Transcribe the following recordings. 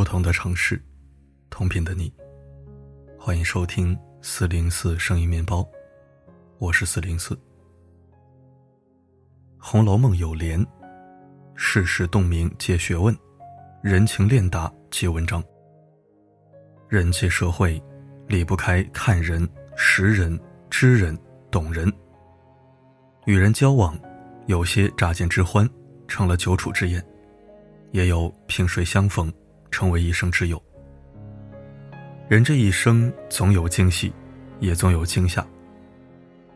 不同的城市，同频的你，欢迎收听四零四声音面包，我是四零四。《红楼梦》有联：“世事洞明皆学问，人情练达皆文章。”人际社会离不开看人、识人、知人、懂人。与人交往，有些乍见之欢，成了久处之厌；也有萍水相逢。成为一生之友。人这一生总有惊喜，也总有惊吓。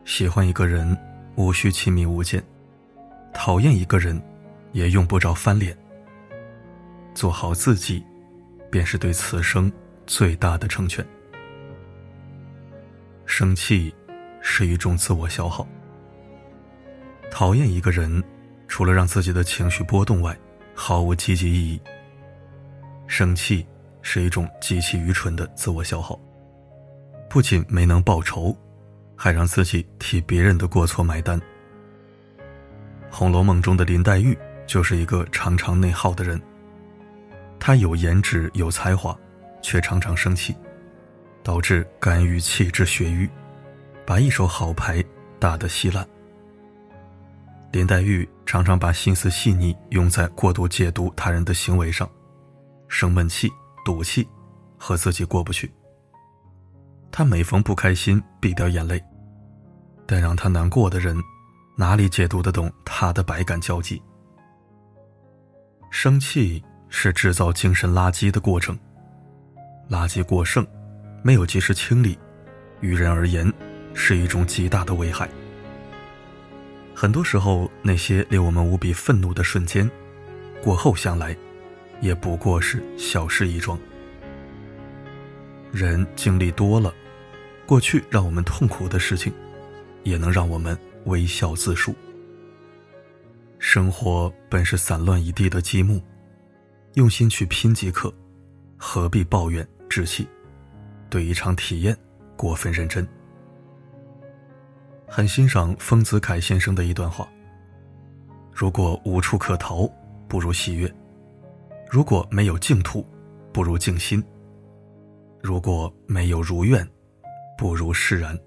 喜欢一个人，无需亲密无间；讨厌一个人，也用不着翻脸。做好自己，便是对此生最大的成全。生气是一种自我消耗。讨厌一个人，除了让自己的情绪波动外，毫无积极意义。生气是一种极其愚蠢的自我消耗，不仅没能报仇，还让自己替别人的过错买单。《红楼梦》中的林黛玉就是一个常常内耗的人。她有颜值有才华，却常常生气，导致肝郁气滞血瘀，把一手好牌打得稀烂。林黛玉常常把心思细腻用在过度解读他人的行为上。生闷气、赌气，和自己过不去。他每逢不开心，必掉眼泪。但让他难过的人，哪里解读得懂他的百感交集？生气是制造精神垃圾的过程，垃圾过剩，没有及时清理，于人而言，是一种极大的危害。很多时候，那些令我们无比愤怒的瞬间，过后想来。也不过是小事一桩。人经历多了，过去让我们痛苦的事情，也能让我们微笑自述。生活本是散乱一地的积木，用心去拼即可，何必抱怨置气？对一场体验过分认真。很欣赏丰子恺先生的一段话：如果无处可逃，不如喜悦。如果没有净土，不如静心；如果没有如愿，不如释然。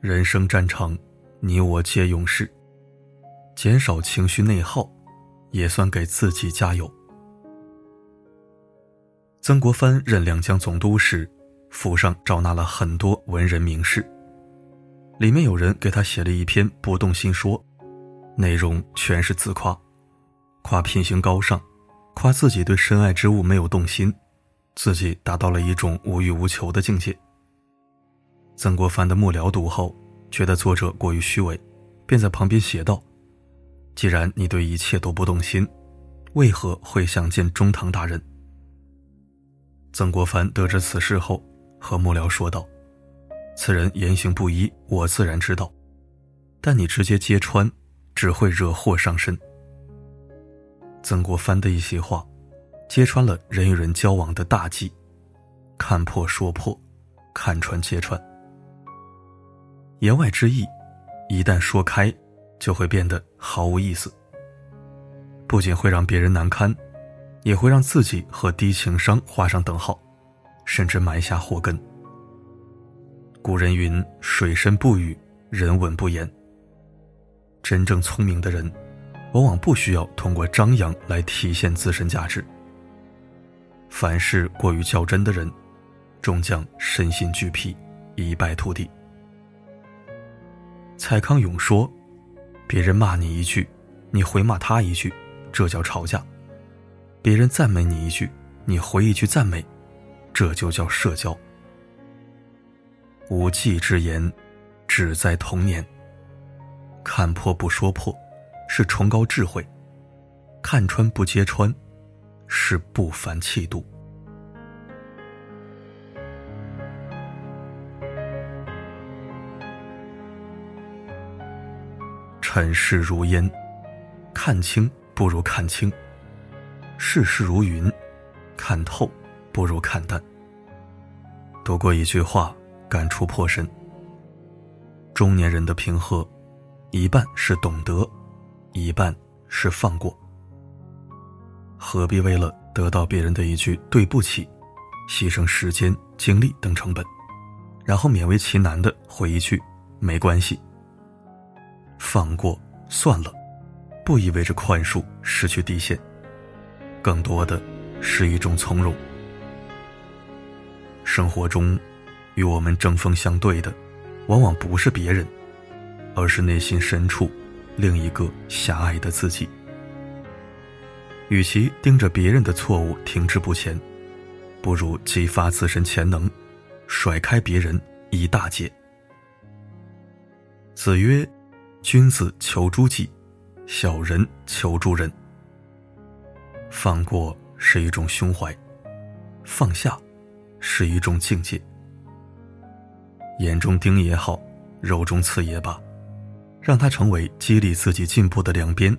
人生战场，你我皆勇士，减少情绪内耗，也算给自己加油。曾国藩任两江总督时，府上招纳了很多文人名士，里面有人给他写了一篇《不动心说》，内容全是自夸。夸品行高尚，夸自己对深爱之物没有动心，自己达到了一种无欲无求的境界。曾国藩的幕僚读后，觉得作者过于虚伪，便在旁边写道：“既然你对一切都不动心，为何会想见中堂大人？”曾国藩得知此事后，和幕僚说道：“此人言行不一，我自然知道，但你直接揭穿，只会惹祸上身。”曾国藩的一席话，揭穿了人与人交往的大忌：看破说破，看穿揭穿。言外之意，一旦说开，就会变得毫无意思。不仅会让别人难堪，也会让自己和低情商画上等号，甚至埋下祸根。古人云：“水深不语，人稳不言。”真正聪明的人。往往不需要通过张扬来体现自身价值。凡事过于较真的人，终将身心俱疲，一败涂地。蔡康永说：“别人骂你一句，你回骂他一句，这叫吵架；别人赞美你一句，你回一句赞美，这就叫社交。无忌之言，只在童年。看破不说破。”是崇高智慧，看穿不揭穿，是不凡气度。尘世如烟，看清不如看清；世事如云，看透不如看淡。读过一句话，感触颇深：中年人的平和，一半是懂得。一半是放过。何必为了得到别人的一句对不起，牺牲时间、精力等成本，然后勉为其难的回一句没关系？放过算了，不意味着宽恕失去底线，更多的是一种从容。生活中，与我们针锋相对的，往往不是别人，而是内心深处另一个狭隘的自己。与其盯着别人的错误停滞不前，不如激发自身潜能，甩开别人一大截。子曰：“君子求诸己，小人求诸人。”放过是一种胸怀，放下是一种境界。眼中钉也好，肉中刺也罢，让它成为激励自己进步的两边，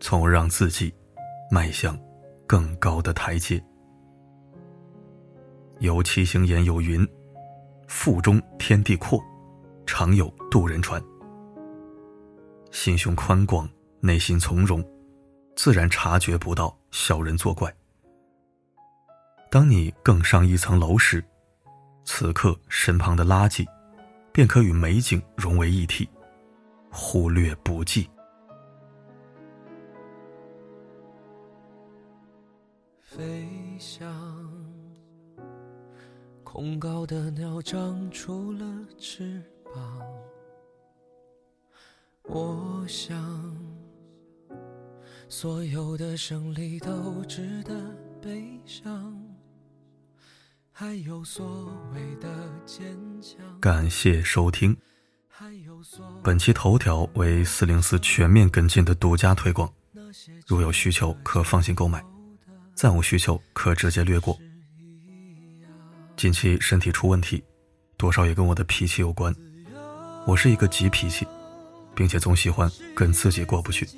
从而让自己。迈向更高的台阶。有七星言有云：“腹中天地阔，常有渡人船。”心胸宽广，内心从容，自然察觉不到小人作怪。当你更上一层楼时，此刻身旁的垃圾，便可与美景融为一体，忽略不计。飞翔，恐高的鸟长出了翅膀。我想，所有的胜利都值得悲伤。还有所谓的坚强。感谢收听。本期头条为四零四全面跟进的独家推广，如有需求可放心购买。暂无需求，可直接略过。近期身体出问题，多少也跟我的脾气有关。我是一个急脾气，并且总喜欢跟自己过不去。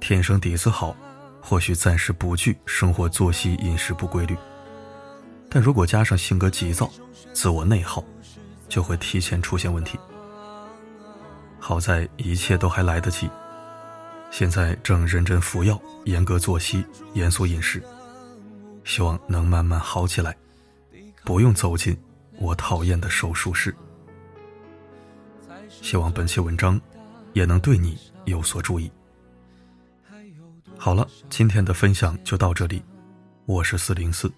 天生底子好，或许暂时不惧生活作息、饮食不规律，但如果加上性格急躁、自我内耗，就会提前出现问题。好在一切都还来得及。现在正认真服药，严格作息，严肃饮食，希望能慢慢好起来，不用走进我讨厌的手术室。希望本期文章也能对你有所注意。好了，今天的分享就到这里，我是四零四，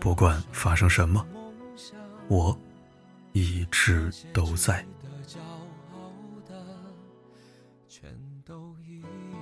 不管发生什么，我一直都在。全都一样。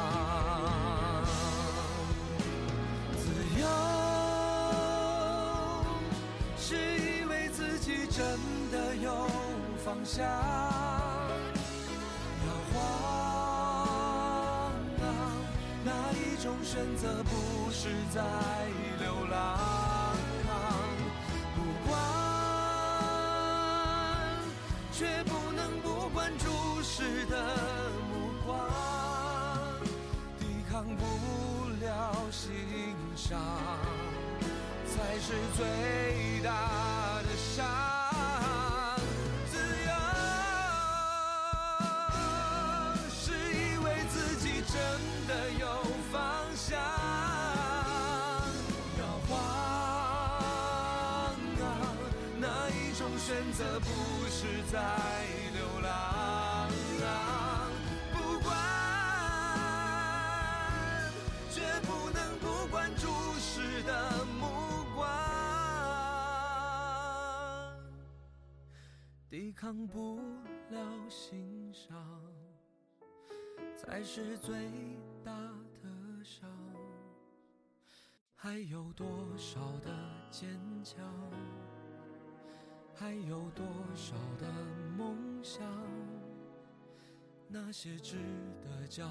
真的有方向。摇晃啊，哪一种选择不是在流浪？不管，却不能不管注视的目光，抵抗不了心伤。才是最大选择不是在流浪，不管，绝不能不管注视的目光，抵抗不了欣赏，才是最大的伤。还有多少的坚强？还有多少的梦想？那些值得骄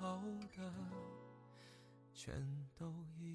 傲的，全都已。